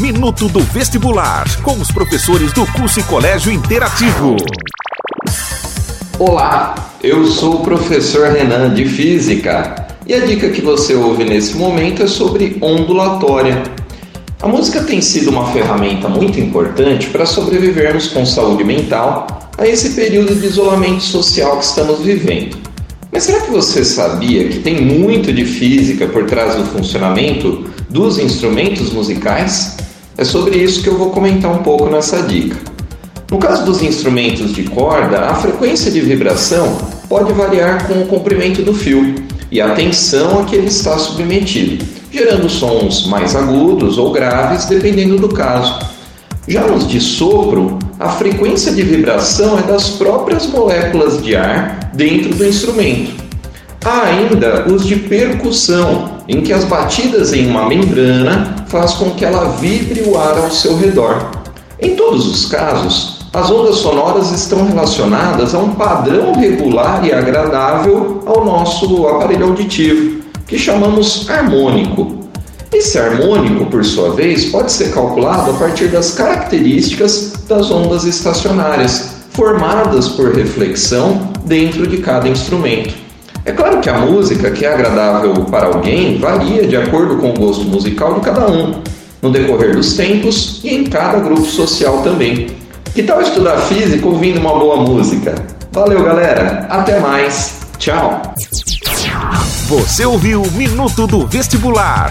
Minuto do Vestibular, com os professores do curso e colégio interativo. Olá, eu sou o professor Renan de Física e a dica que você ouve nesse momento é sobre ondulatória. A música tem sido uma ferramenta muito importante para sobrevivermos com saúde mental a esse período de isolamento social que estamos vivendo. Mas será que você sabia que tem muito de física por trás do funcionamento dos instrumentos musicais? É sobre isso que eu vou comentar um pouco nessa dica. No caso dos instrumentos de corda, a frequência de vibração pode variar com o comprimento do fio e a tensão a que ele está submetido, gerando sons mais agudos ou graves dependendo do caso. Já nos de sopro, a frequência de vibração é das próprias moléculas de ar dentro do instrumento. Há ainda os de percussão, em que as batidas em uma membrana faz com que ela vibre o ar ao seu redor. Em todos os casos, as ondas sonoras estão relacionadas a um padrão regular e agradável ao nosso aparelho auditivo, que chamamos harmônico. Esse harmônico, por sua vez, pode ser calculado a partir das características das ondas estacionárias, formadas por reflexão dentro de cada instrumento. É claro que a música que é agradável para alguém varia de acordo com o gosto musical de cada um, no decorrer dos tempos e em cada grupo social também. Que tal estudar física ouvindo uma boa música? Valeu, galera! Até mais! Tchau! Você ouviu Minuto do Vestibular